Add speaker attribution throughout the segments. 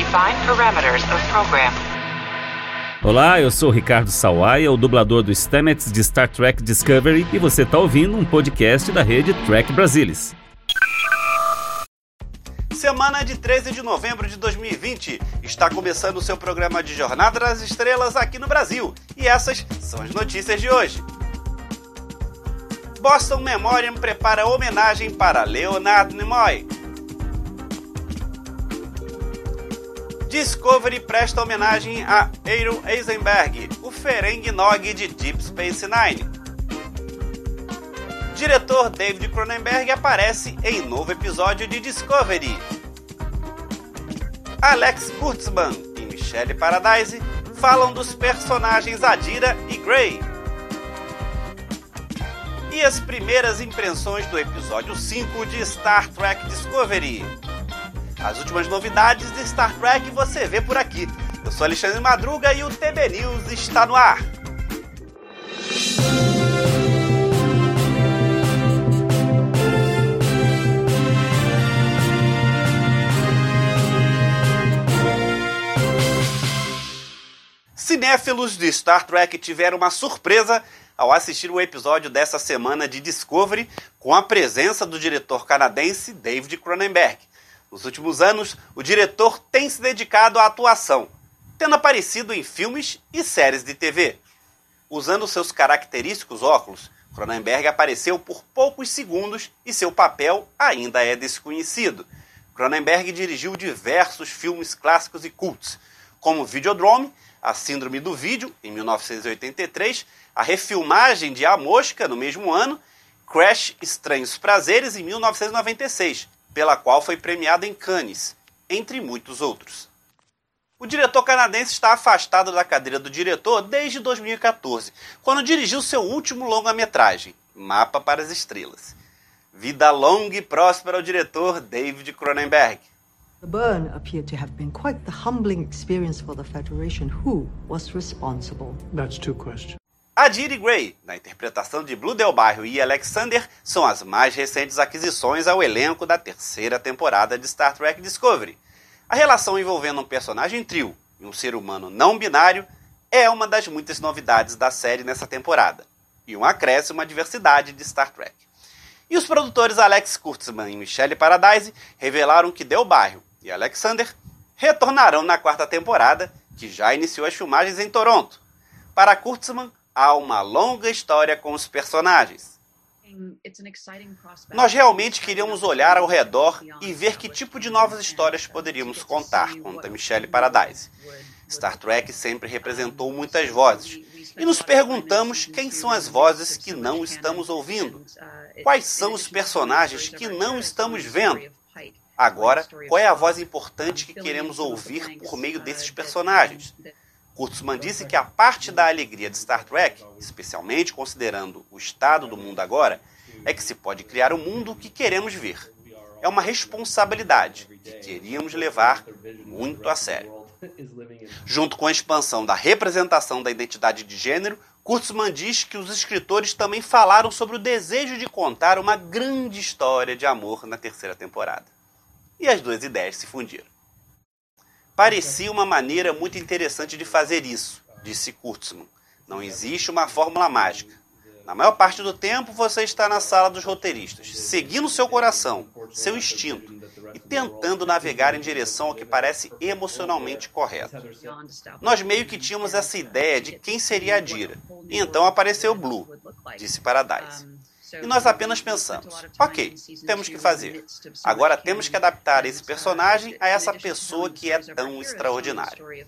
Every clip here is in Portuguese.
Speaker 1: Define parameters of program.
Speaker 2: Olá, eu sou Ricardo Sawaia, o dublador do Stamets de Star Trek Discovery, e você está ouvindo um podcast da rede Trek Brasilis.
Speaker 3: Semana de 13 de novembro de 2020. Está começando o seu programa de Jornada das Estrelas aqui no Brasil. E essas são as notícias de hoje. Boston Memoriam prepara homenagem para Leonard Nimoy. Discovery presta homenagem a Aaron Eisenberg, o Ferengi Nog de Deep Space Nine. Diretor David Cronenberg aparece em novo episódio de Discovery. Alex Kurtzman e Michelle Paradise falam dos personagens Adira e Grey. E as primeiras impressões do episódio 5 de Star Trek Discovery. As últimas novidades de Star Trek você vê por aqui. Eu sou Alexandre Madruga e o TB News está no ar. Cinéfilos de Star Trek tiveram uma surpresa ao assistir o episódio dessa semana de Discovery com a presença do diretor canadense David Cronenberg. Nos últimos anos, o diretor tem se dedicado à atuação, tendo aparecido em filmes e séries de TV. Usando seus característicos óculos, Cronenberg apareceu por poucos segundos e seu papel ainda é desconhecido. Cronenberg dirigiu diversos filmes clássicos e cultos, como Videodrome, A Síndrome do Vídeo, em 1983, a refilmagem de A Mosca, no mesmo ano, Crash Estranhos Prazeres, em 1996, pela qual foi premiado em Cannes, entre muitos outros. O diretor canadense está afastado da cadeira do diretor desde 2014, quando dirigiu seu último longa-metragem, Mapa para as Estrelas. Vida longa e próspera ao diretor David Cronenberg.
Speaker 4: The burn appeared to have been quite the humbling experience for the Federation. Who was responsible?
Speaker 5: That's two questions.
Speaker 3: Adiri Gray, na interpretação de Blue Del Barrio e Alexander, são as mais recentes aquisições ao elenco da terceira temporada de Star Trek Discovery. A relação envolvendo um personagem trio e um ser humano não binário é uma das muitas novidades da série nessa temporada, e um acréscimo à diversidade de Star Trek. E os produtores Alex Kurtzman e Michelle Paradise revelaram que Del Barrio e Alexander retornarão na quarta temporada, que já iniciou as filmagens em Toronto. Para Kurtzman, há uma longa história com os personagens. Nós realmente queríamos olhar ao redor e ver que tipo de novas histórias poderíamos contar, conta Michelle Paradise. Star Trek sempre representou muitas vozes, e nos perguntamos quem são as vozes que não estamos ouvindo. Quais são os personagens que não estamos vendo? Agora, qual é a voz importante que queremos ouvir por meio desses personagens? Kurtzman disse que a parte da alegria de Star Trek, especialmente considerando o estado do mundo agora, é que se pode criar o mundo que queremos ver. É uma responsabilidade que queríamos levar muito a sério. Junto com a expansão da representação da identidade de gênero, Kurtzman diz que os escritores também falaram sobre o desejo de contar uma grande história de amor na terceira temporada. E as duas ideias se fundiram. Parecia uma maneira muito interessante de fazer isso, disse Kurtzman. Não existe uma fórmula mágica. Na maior parte do tempo você está na sala dos roteiristas, seguindo seu coração, seu instinto e tentando navegar em direção ao que parece emocionalmente correto. Nós meio que tínhamos essa ideia de quem seria a Dira, e então apareceu Blue, disse Paradise. E nós apenas pensamos: ok, temos que fazer. Agora temos que adaptar esse personagem a essa pessoa que é tão extraordinária.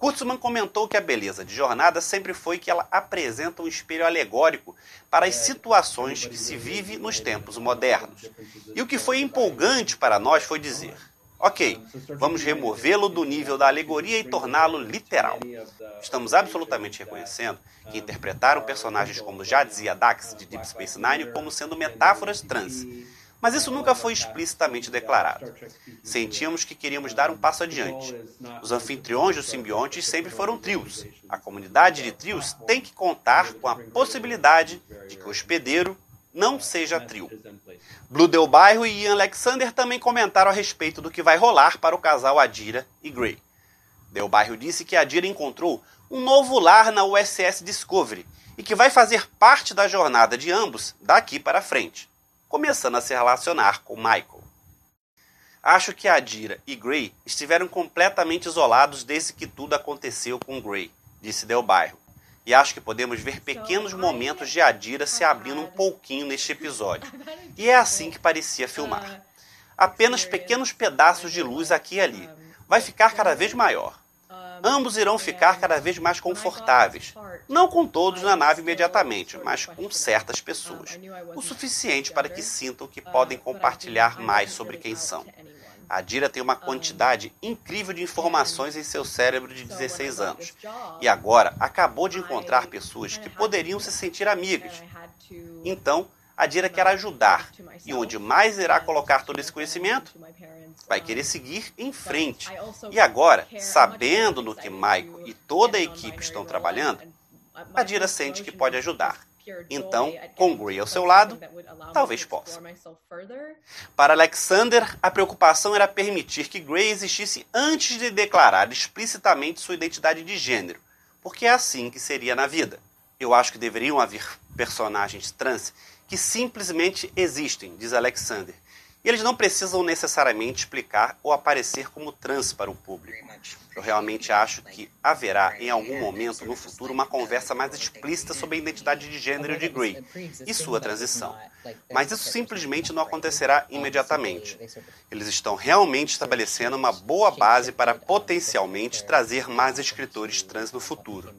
Speaker 3: Kurtzman comentou que a beleza de Jornada sempre foi que ela apresenta um espelho alegórico para as situações que se vive nos tempos modernos. E o que foi empolgante para nós foi dizer: Ok, vamos removê-lo do nível da alegoria e torná-lo literal. Estamos absolutamente reconhecendo que interpretaram personagens como já dizia Dax de Deep Space Nine como sendo metáforas trans. Mas isso nunca foi explicitamente declarado. Sentíamos que queríamos dar um passo adiante. Os anfitriões dos simbiontes sempre foram trios. A comunidade de trios tem que contar com a possibilidade de que o hospedeiro não seja trio. Blue Del Bairro e Ian Alexander também comentaram a respeito do que vai rolar para o casal Adira e Gray. Del Bairro disse que Adira encontrou um novo lar na USS Discovery e que vai fazer parte da jornada de ambos daqui para frente, começando a se relacionar com Michael. Acho que Adira e Gray estiveram completamente isolados desde que tudo aconteceu com Gray, disse Del Bairro. E acho que podemos ver pequenos momentos de Adira se abrindo um pouquinho neste episódio. E é assim que parecia filmar. Apenas pequenos pedaços de luz aqui e ali. Vai ficar cada vez maior. Ambos irão ficar cada vez mais confortáveis. Não com todos na nave imediatamente, mas com certas pessoas. O suficiente para que sintam que podem compartilhar mais sobre quem são. A Dira tem uma quantidade incrível de informações em seu cérebro de 16 anos. E agora acabou de encontrar pessoas que poderiam se sentir amigas. Então, a Dira quer ajudar. E onde mais irá colocar todo esse conhecimento? Vai querer seguir em frente. E agora, sabendo no que Michael e toda a equipe estão trabalhando, a Dira sente que pode ajudar. Então, com Gray ao seu lado, talvez possa. Para Alexander, a preocupação era permitir que Gray existisse antes de declarar explicitamente sua identidade de gênero, porque é assim que seria na vida. Eu acho que deveriam haver personagens trans que simplesmente existem, diz Alexander, e eles não precisam necessariamente explicar ou aparecer como trans para o público. Eu realmente acho que haverá em algum momento no futuro uma conversa mais explícita sobre a identidade de gênero de Gray e sua transição. Mas isso simplesmente não acontecerá imediatamente. Eles estão realmente estabelecendo uma boa base para potencialmente trazer mais escritores trans no futuro.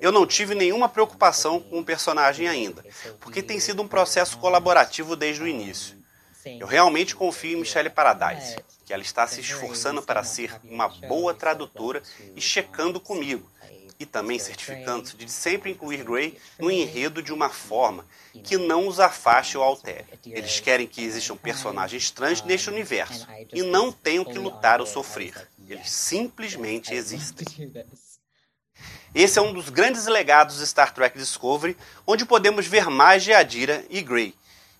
Speaker 3: Eu não tive nenhuma preocupação com o personagem ainda, porque tem sido um processo colaborativo desde o início. Eu realmente confio em Michelle Paradise, que ela está se esforçando para ser uma boa tradutora e checando comigo, e também certificando-se de sempre incluir Gray no enredo de uma forma que não os afaste ou altere. Eles querem que existam personagens trans neste universo e não tenham que lutar ou sofrer. Eles simplesmente existem. Esse é um dos grandes legados de Star Trek Discovery, onde podemos ver mais de Adira e Gray,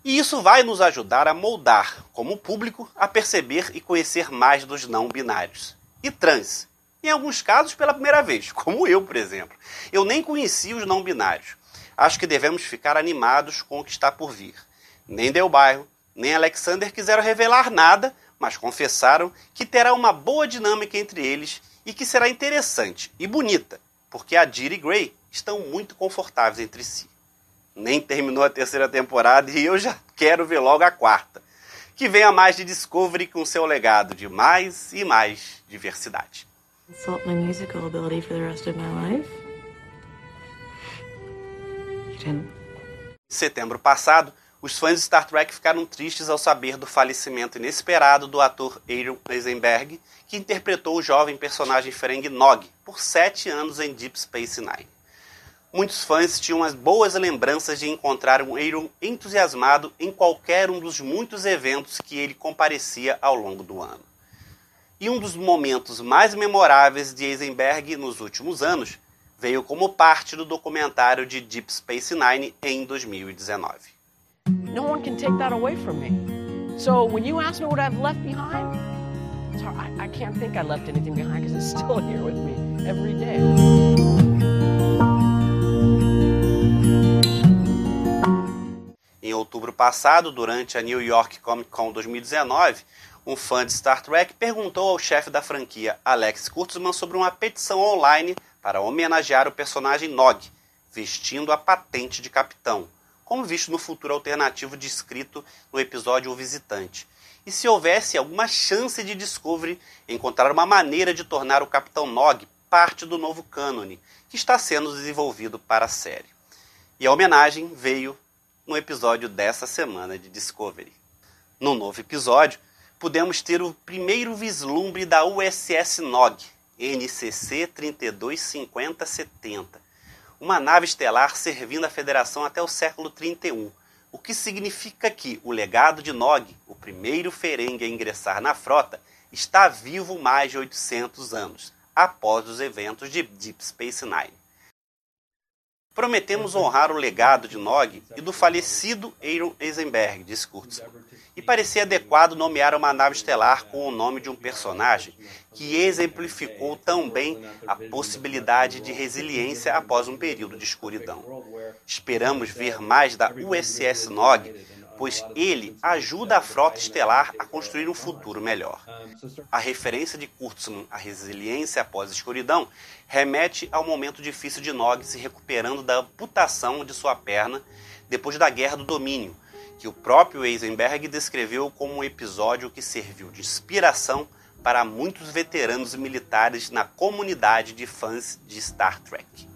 Speaker 3: e isso vai nos ajudar a moldar, como público, a perceber e conhecer mais dos não binários. E trans. Em alguns casos pela primeira vez, como eu, por exemplo. Eu nem conhecia os não binários. Acho que devemos ficar animados com o que está por vir. Nem Del Bairro, nem Alexander quiseram revelar nada, mas confessaram que terá uma boa dinâmica entre eles e que será interessante e bonita, porque a Diri e Gray estão muito confortáveis entre si nem terminou a terceira temporada e eu já quero ver logo a quarta. Que venha mais de Discovery com seu legado de mais e mais diversidade. Insult my musical ability for the rest of my life? You didn't. Em setembro passado, os fãs de Star Trek ficaram tristes ao saber do falecimento inesperado do ator Aaron Eisenberg, que interpretou o jovem personagem Ferengi Nog por sete anos em Deep Space Nine. Muitos fãs tinham as boas lembranças de encontrar um Aaron entusiasmado em qualquer um dos muitos eventos que ele comparecia ao longo do ano. E um dos momentos mais memoráveis de Eisenberg nos últimos anos veio como parte do documentário de Deep Space Nine em 2019. No one can take that away from me. So when you ask me what I've left behind, I, I can't think I left anything behind because it's still here with me every day. Em outubro passado, durante a New York Comic Con 2019, um fã de Star Trek perguntou ao chefe da franquia, Alex Kurtzman, sobre uma petição online para homenagear o personagem Nog, vestindo a patente de capitão, como visto no futuro alternativo descrito no episódio O Visitante. E se houvesse alguma chance de Discovery encontrar uma maneira de tornar o Capitão Nog parte do novo cânone que está sendo desenvolvido para a série. E a homenagem veio no episódio dessa semana de Discovery. No novo episódio, pudemos ter o primeiro vislumbre da USS Nog, NCC 325070, uma nave estelar servindo a Federação até o século 31, o que significa que o legado de Nog, o primeiro Ferengue a ingressar na frota, está vivo mais de 800 anos, após os eventos de Deep Space Nine. Prometemos honrar o legado de Nog e do falecido Aaron Eisenberg, disse Kurtzman. E parecia adequado nomear uma nave estelar com o nome de um personagem que exemplificou tão bem a possibilidade de resiliência após um período de escuridão. Esperamos ver mais da USS Nog pois ele ajuda a frota estelar a construir um futuro melhor. A referência de Kurtzman à resiliência após a escuridão remete ao momento difícil de Nog se recuperando da amputação de sua perna depois da Guerra do Domínio, que o próprio Eisenberg descreveu como um episódio que serviu de inspiração para muitos veteranos militares na comunidade de fãs de Star Trek.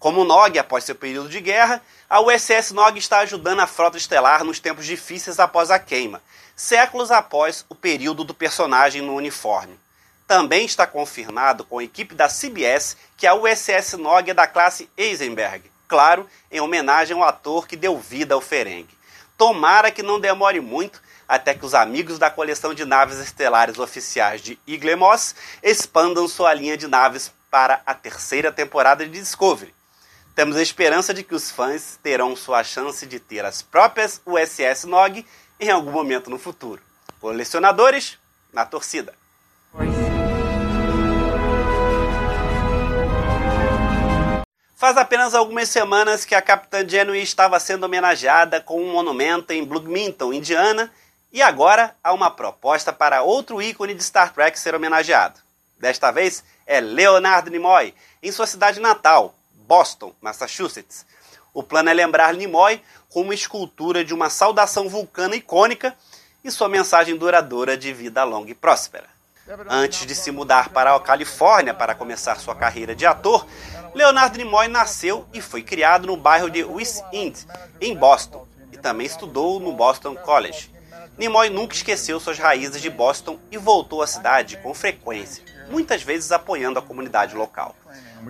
Speaker 3: Como Nog, após seu período de guerra, a USS Nog está ajudando a frota estelar nos tempos difíceis após a queima, séculos após o período do personagem no uniforme. Também está confirmado com a equipe da CBS que a USS Nog é da classe Eisenberg, claro, em homenagem ao ator que deu vida ao Ferengi. Tomara que não demore muito até que os amigos da coleção de naves estelares oficiais de Iglemos expandam sua linha de naves para a terceira temporada de Discovery temos a esperança de que os fãs terão sua chance de ter as próprias USS Nog em algum momento no futuro. Colecionadores, na torcida. Faz apenas algumas semanas que a Capitã Janeway estava sendo homenageada com um monumento em Bloomington, Indiana, e agora há uma proposta para outro ícone de Star Trek ser homenageado. Desta vez é Leonard Nimoy, em sua cidade natal, Boston, Massachusetts. O plano é lembrar Nimoy com uma escultura de uma saudação vulcana icônica e sua mensagem duradoura de vida longa e próspera. Antes de se mudar para a Califórnia para começar sua carreira de ator, Leonardo Nimoy nasceu e foi criado no bairro de West End, em Boston, e também estudou no Boston College. Nimoy nunca esqueceu suas raízes de Boston e voltou à cidade com frequência, muitas vezes apoiando a comunidade local.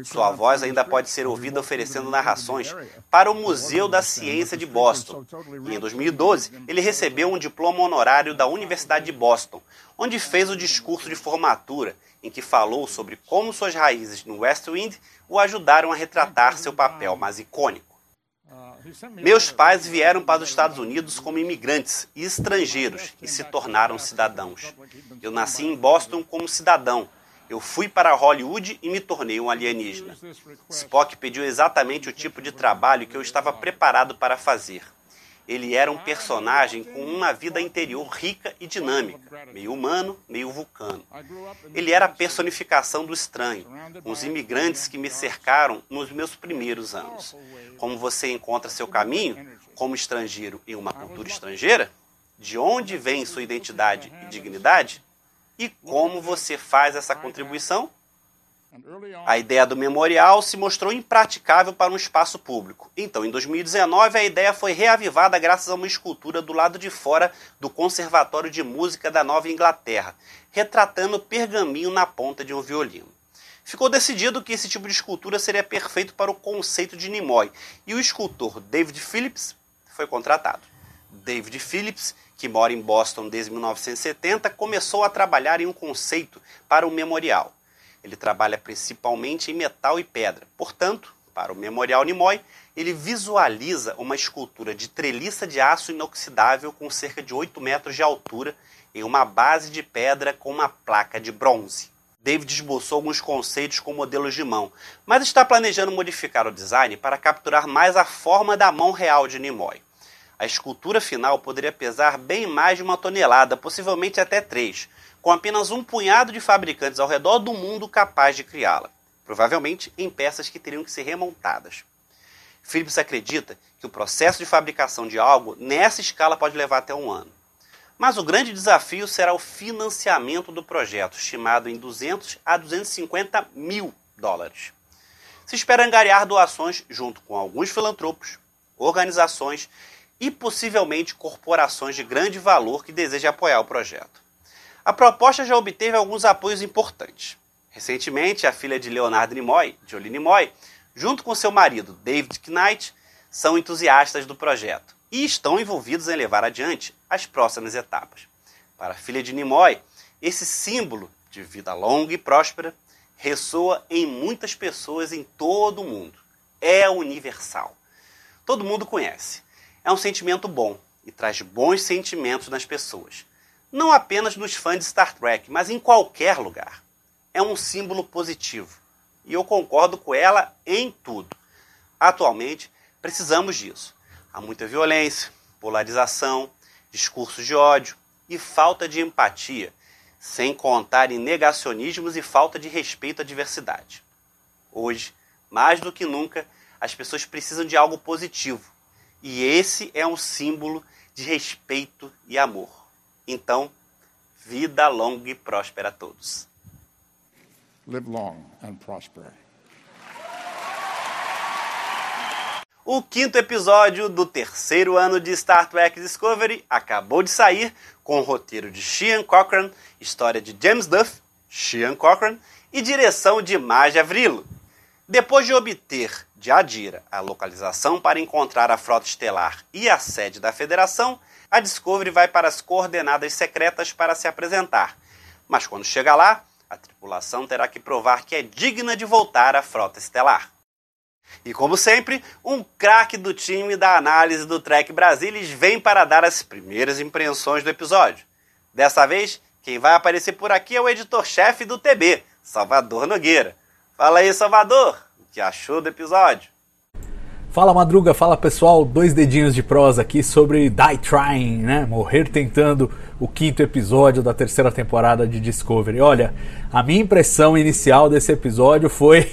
Speaker 3: Sua voz ainda pode ser ouvida oferecendo narrações para o Museu da Ciência de Boston. E em 2012, ele recebeu um diploma honorário da Universidade de Boston, onde fez o discurso de formatura em que falou sobre como suas raízes no West Wind o ajudaram a retratar seu papel mais icônico. Meus pais vieram para os Estados Unidos como imigrantes e estrangeiros e se tornaram cidadãos. Eu nasci em Boston como cidadão eu fui para Hollywood e me tornei um alienígena. Spock pediu exatamente o tipo de trabalho que eu estava preparado para fazer. Ele era um personagem com uma vida interior rica e dinâmica, meio humano, meio vulcano. Ele era a personificação do estranho, os imigrantes que me cercaram nos meus primeiros anos. Como você encontra seu caminho como estrangeiro em uma cultura estrangeira? De onde vem sua identidade e dignidade? E como você faz essa contribuição? A ideia do memorial se mostrou impraticável para um espaço público. Então, em 2019, a ideia foi reavivada graças a uma escultura do lado de fora do Conservatório de Música da Nova Inglaterra, retratando pergaminho na ponta de um violino. Ficou decidido que esse tipo de escultura seria perfeito para o conceito de Nimoy, e o escultor David Phillips foi contratado. David Phillips que mora em Boston desde 1970, começou a trabalhar em um conceito para o memorial. Ele trabalha principalmente em metal e pedra. Portanto, para o Memorial Nimoy, ele visualiza uma escultura de treliça de aço inoxidável com cerca de 8 metros de altura em uma base de pedra com uma placa de bronze. David esboçou alguns conceitos com modelos de mão, mas está planejando modificar o design para capturar mais a forma da mão real de Nimoy. A escultura final poderia pesar bem mais de uma tonelada, possivelmente até três, com apenas um punhado de fabricantes ao redor do mundo capaz de criá-la, provavelmente em peças que teriam que ser remontadas. Philips acredita que o processo de fabricação de algo nessa escala pode levar até um ano. Mas o grande desafio será o financiamento do projeto, estimado em 200 a 250 mil dólares. Se espera angariar doações junto com alguns filantropos, organizações e possivelmente corporações de grande valor que desejam apoiar o projeto. A proposta já obteve alguns apoios importantes. Recentemente, a filha de Leonardo Nimoy, Jolie Nimoy, junto com seu marido David Knight, são entusiastas do projeto e estão envolvidos em levar adiante as próximas etapas. Para a filha de Nimoy, esse símbolo de vida longa e próspera ressoa em muitas pessoas em todo o mundo. é universal. Todo mundo conhece. É um sentimento bom e traz bons sentimentos nas pessoas. Não apenas nos fãs de Star Trek, mas em qualquer lugar. É um símbolo positivo. E eu concordo com ela em tudo. Atualmente, precisamos disso. Há muita violência, polarização, discursos de ódio e falta de empatia, sem contar em negacionismos e falta de respeito à diversidade. Hoje, mais do que nunca, as pessoas precisam de algo positivo, e esse é um símbolo de respeito e amor. Então, vida longa e próspera a todos.
Speaker 5: Live long and prosper.
Speaker 3: O quinto episódio do terceiro ano de Star Trek Discovery acabou de sair com o roteiro de Sean Cochran, história de James Duff, Sean Cochran e direção de Maja Vrilo. Depois de obter de Adira a localização para encontrar a frota estelar e a sede da Federação, a Discovery vai para as coordenadas secretas para se apresentar. Mas quando chega lá, a tripulação terá que provar que é digna de voltar à frota estelar. E como sempre, um craque do time da análise do Trek Brasilis vem para dar as primeiras impressões do episódio. Dessa vez, quem vai aparecer por aqui é o editor-chefe do TB, Salvador Nogueira. Fala aí, Salvador, que achou do episódio?
Speaker 6: Fala Madruga, fala pessoal, dois dedinhos de prosa aqui sobre Die Trying, né? Morrer tentando o quinto episódio da terceira temporada de Discovery. Olha, a minha impressão inicial desse episódio foi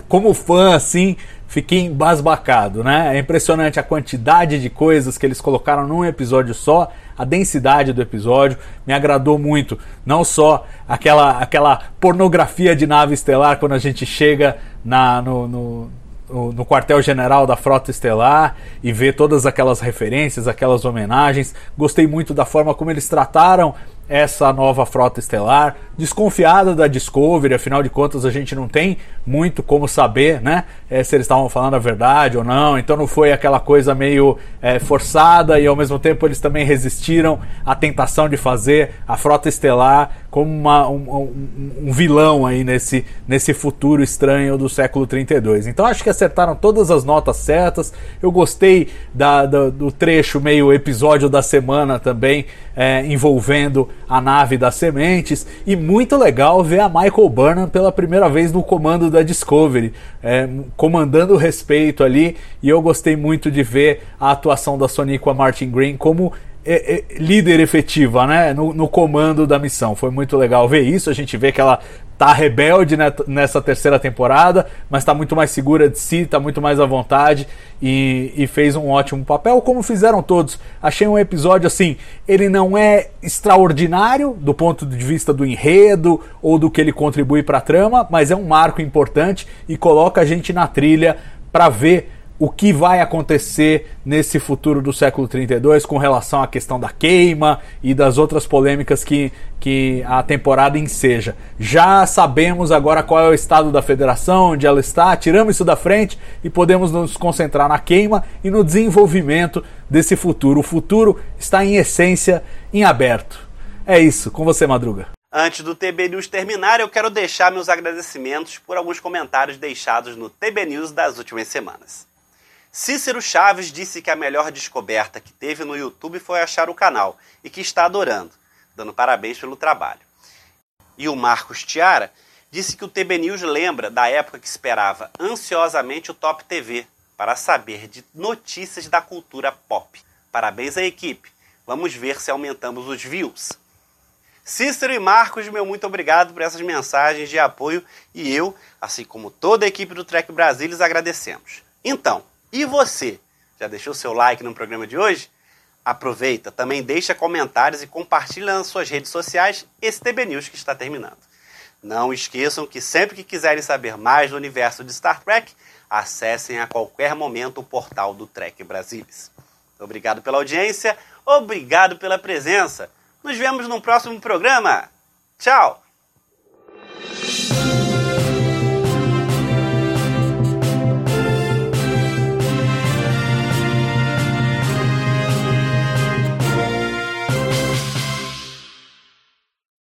Speaker 6: como fã, assim, fiquei embasbacado, né? É impressionante a quantidade de coisas que eles colocaram num episódio só, a densidade do episódio, me agradou muito. Não só aquela, aquela pornografia de nave estelar quando a gente chega na, no, no no quartel-general da Frota Estelar e ver todas aquelas referências, aquelas homenagens. Gostei muito da forma como eles trataram essa nova frota estelar, desconfiada da Discovery, afinal de contas a gente não tem muito como saber, né, é, se eles estavam falando a verdade ou não, então não foi aquela coisa meio é, forçada e ao mesmo tempo eles também resistiram à tentação de fazer a frota estelar como uma, um, um, um, vilão aí nesse, nesse futuro estranho do século 32. Então acho que acertaram todas as notas certas, eu gostei da, da do trecho meio episódio da semana também, é, envolvendo a nave das sementes. E muito legal ver a Michael Burnham pela primeira vez no comando da Discovery, é, comandando o respeito ali. E eu gostei muito de ver a atuação da Soniqua Martin Green como é, é, líder efetiva, né, no, no, comando da missão. Foi muito legal ver isso. A gente vê que ela tá rebelde nessa terceira temporada, mas está muito mais segura de si, está muito mais à vontade e, e, fez um ótimo papel, como fizeram todos. Achei um episódio assim, ele não é extraordinário do ponto de vista do enredo ou do que ele contribui para a trama, mas é um marco importante e coloca a gente na trilha para ver o que vai acontecer nesse futuro do século 32 com relação à questão da queima e das outras polêmicas que, que a temporada enseja. Já sabemos agora qual é o estado da federação, onde ela está, tiramos isso da frente e podemos nos concentrar na queima e no desenvolvimento desse futuro. O futuro está em essência em aberto. É isso, com você, Madruga.
Speaker 3: Antes do TB News terminar, eu quero deixar meus agradecimentos por alguns comentários deixados no TB News das últimas semanas. Cícero Chaves disse que a melhor descoberta que teve no YouTube foi achar o canal e que está adorando, dando parabéns pelo trabalho. E o Marcos Tiara disse que o TB News lembra da época que esperava ansiosamente o Top TV para saber de notícias da cultura pop. Parabéns à equipe. Vamos ver se aumentamos os views. Cícero e Marcos, meu muito obrigado por essas mensagens de apoio e eu, assim como toda a equipe do Trek Brasil, lhes agradecemos. Então, e você? Já deixou seu like no programa de hoje? Aproveita, também deixa comentários e compartilha nas suas redes sociais esse TB News que está terminando. Não esqueçam que sempre que quiserem saber mais do universo de Star Trek, acessem a qualquer momento o portal do Trek Brasilis. Obrigado pela audiência, obrigado pela presença. Nos vemos no próximo programa. Tchau!